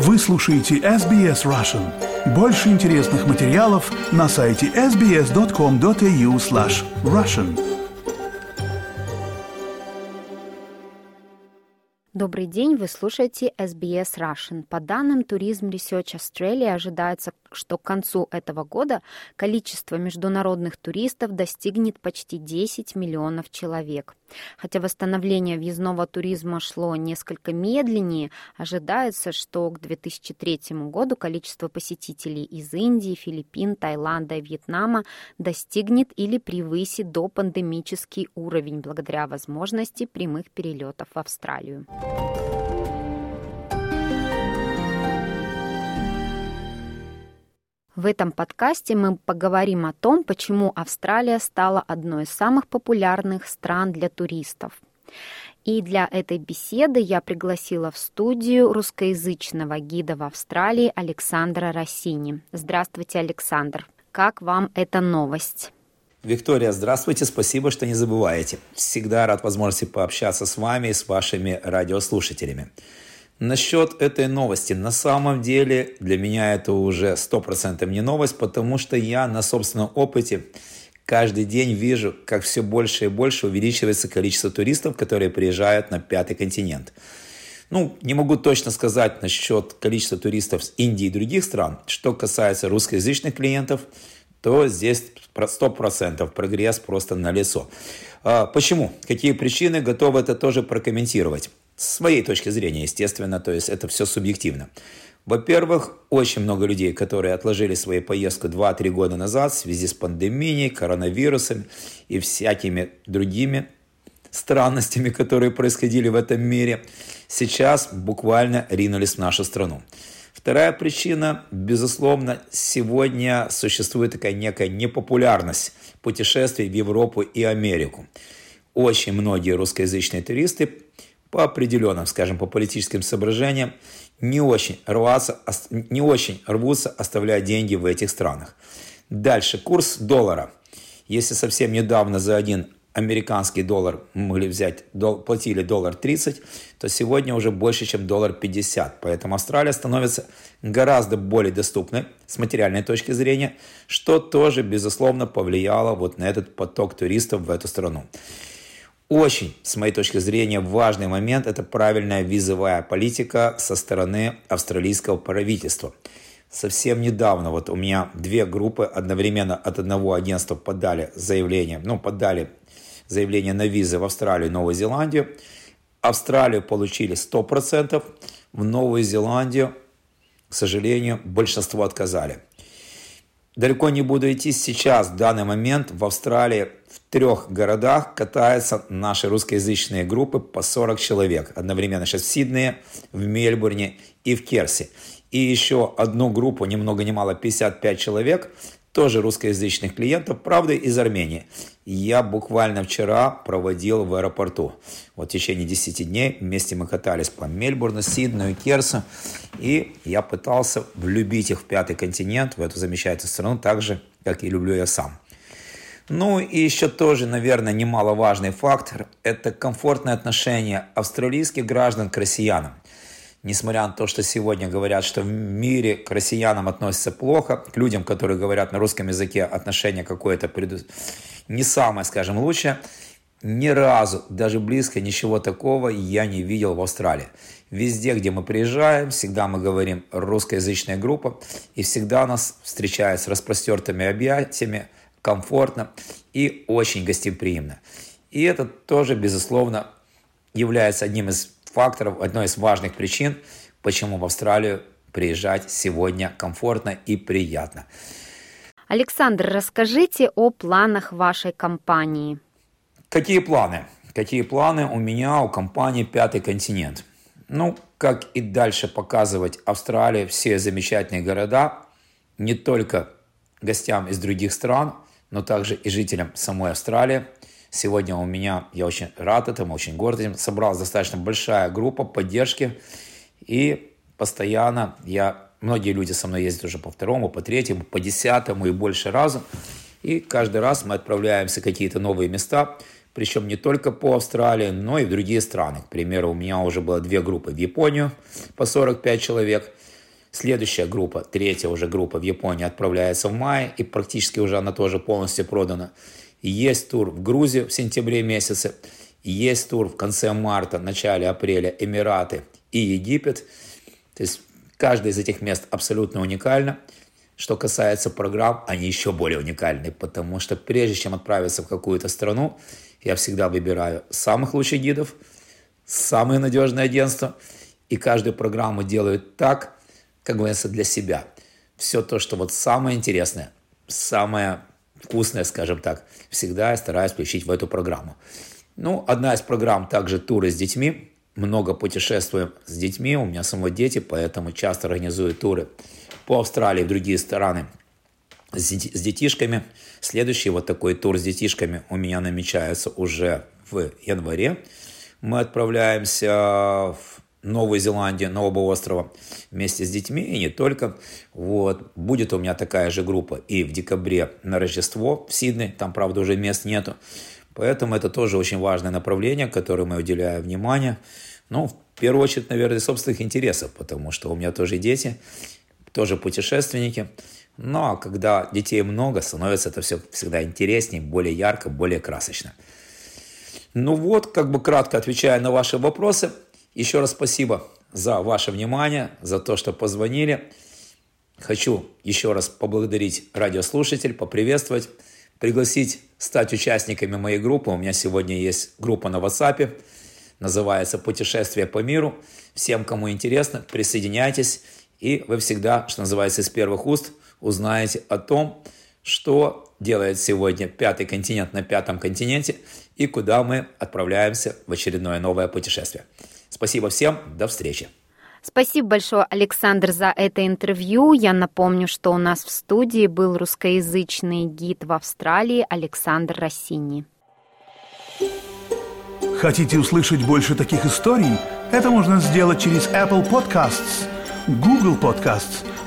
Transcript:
Вы слушаете SBS Russian. Больше интересных материалов на сайте sbs.com.au slash russian. Добрый день, вы слушаете SBS Russian. По данным Tourism Research Australia ожидается что к концу этого года количество международных туристов достигнет почти 10 миллионов человек. Хотя восстановление въездного туризма шло несколько медленнее, ожидается, что к 2003 году количество посетителей из Индии, Филиппин, Таиланда и Вьетнама достигнет или превысит до пандемический уровень благодаря возможности прямых перелетов в Австралию. В этом подкасте мы поговорим о том, почему Австралия стала одной из самых популярных стран для туристов. И для этой беседы я пригласила в студию русскоязычного гида в Австралии Александра Россини. Здравствуйте, Александр. Как вам эта новость? Виктория, здравствуйте, спасибо, что не забываете. Всегда рад возможности пообщаться с вами и с вашими радиослушателями. Насчет этой новости. На самом деле для меня это уже 100% не новость, потому что я на собственном опыте каждый день вижу, как все больше и больше увеличивается количество туристов, которые приезжают на пятый континент. Ну, не могу точно сказать насчет количества туристов с Индии и других стран. Что касается русскоязычных клиентов, то здесь 100% прогресс просто на лицо. А почему? Какие причины? Готовы это тоже прокомментировать. С своей точки зрения, естественно, то есть это все субъективно. Во-первых, очень много людей, которые отложили свою поездку 2-3 года назад в связи с пандемией, коронавирусом и всякими другими странностями, которые происходили в этом мире, сейчас буквально ринулись в нашу страну. Вторая причина, безусловно, сегодня существует такая некая непопулярность путешествий в Европу и Америку. Очень многие русскоязычные туристы по определенным, скажем, по политическим соображениям, не очень, рваться, не очень рвутся оставлять деньги в этих странах. Дальше, курс доллара. Если совсем недавно за один американский доллар могли взять, платили доллар 30, то сегодня уже больше, чем доллар 50. Поэтому Австралия становится гораздо более доступной с материальной точки зрения, что тоже, безусловно, повлияло вот на этот поток туристов в эту страну. Очень, с моей точки зрения, важный момент – это правильная визовая политика со стороны австралийского правительства. Совсем недавно вот у меня две группы одновременно от одного агентства подали заявление, ну, подали заявление на визы в Австралию и Новую Зеландию. Австралию получили 100%, в Новую Зеландию, к сожалению, большинство отказали. Далеко не буду идти сейчас, в данный момент в Австралии в трех городах катаются наши русскоязычные группы по 40 человек. Одновременно сейчас в Сиднее, в Мельбурне и в Керси. И еще одну группу, ни много ни мало, 55 человек, тоже русскоязычных клиентов, правда, из Армении. Я буквально вчера проводил в аэропорту. Вот в течение 10 дней вместе мы катались по Мельбурну, Сиднею, Керсу. И я пытался влюбить их в пятый континент, в эту замечательную страну, так же, как и люблю я сам. Ну и еще тоже, наверное, немаловажный фактор – это комфортное отношение австралийских граждан к россиянам. Несмотря на то, что сегодня говорят, что в мире к россиянам относятся плохо, к людям, которые говорят на русском языке, отношение какое-то преду... не самое, скажем, лучшее, ни разу, даже близко ничего такого я не видел в Австралии. Везде, где мы приезжаем, всегда мы говорим русскоязычная группа, и всегда нас встречают с распростертыми объятиями, комфортно и очень гостеприимно. И это тоже, безусловно, является одним из факторов, одной из важных причин, почему в Австралию приезжать сегодня комфортно и приятно. Александр, расскажите о планах вашей компании. Какие планы? Какие планы у меня, у компании «Пятый континент»? Ну, как и дальше показывать Австралии все замечательные города, не только гостям из других стран – но также и жителям самой Австралии. Сегодня у меня, я очень рад этому, очень горд этим, собралась достаточно большая группа поддержки, и постоянно я, многие люди со мной ездят уже по второму, по третьему, по десятому и больше разу, и каждый раз мы отправляемся в какие-то новые места, причем не только по Австралии, но и в другие страны. К примеру, у меня уже было две группы в Японию по 45 человек. Следующая группа, третья уже группа в Японии отправляется в мае, и практически уже она тоже полностью продана. Есть тур в Грузию в сентябре месяце, есть тур в конце марта, начале апреля Эмираты и Египет. То есть каждое из этих мест абсолютно уникально. Что касается программ, они еще более уникальны, потому что прежде чем отправиться в какую-то страну, я всегда выбираю самых лучших гидов, самые надежные агентства, и каждую программу делаю так, как говорится, для себя. Все то, что вот самое интересное, самое вкусное, скажем так, всегда я стараюсь включить в эту программу. Ну, одна из программ также туры с детьми. Много путешествуем с детьми, у меня самого дети, поэтому часто организую туры по Австралии в другие страны с детишками. Следующий вот такой тур с детишками у меня намечается уже в январе. Мы отправляемся в Новую Зеландию, Нового острова вместе с детьми и не только. Вот. Будет у меня такая же группа и в декабре на Рождество в Сиднey. Там, правда, уже мест нету. Поэтому это тоже очень важное направление, которому я уделяю внимание. Ну, в первую очередь, наверное, собственных интересов, потому что у меня тоже дети, тоже путешественники. Но ну, а когда детей много, становится это все всегда интереснее, более ярко, более красочно. Ну вот, как бы кратко отвечая на ваши вопросы, еще раз спасибо за ваше внимание, за то, что позвонили. Хочу еще раз поблагодарить радиослушатель, поприветствовать, пригласить стать участниками моей группы. У меня сегодня есть группа на WhatsApp, называется «Путешествие по миру». Всем, кому интересно, присоединяйтесь, и вы всегда, что называется, из первых уст – узнаете о том, что делает сегодня пятый континент на пятом континенте и куда мы отправляемся в очередное новое путешествие. Спасибо всем, до встречи. Спасибо большое, Александр, за это интервью. Я напомню, что у нас в студии был русскоязычный гид в Австралии Александр Россини. Хотите услышать больше таких историй? Это можно сделать через Apple Podcasts, Google Podcasts,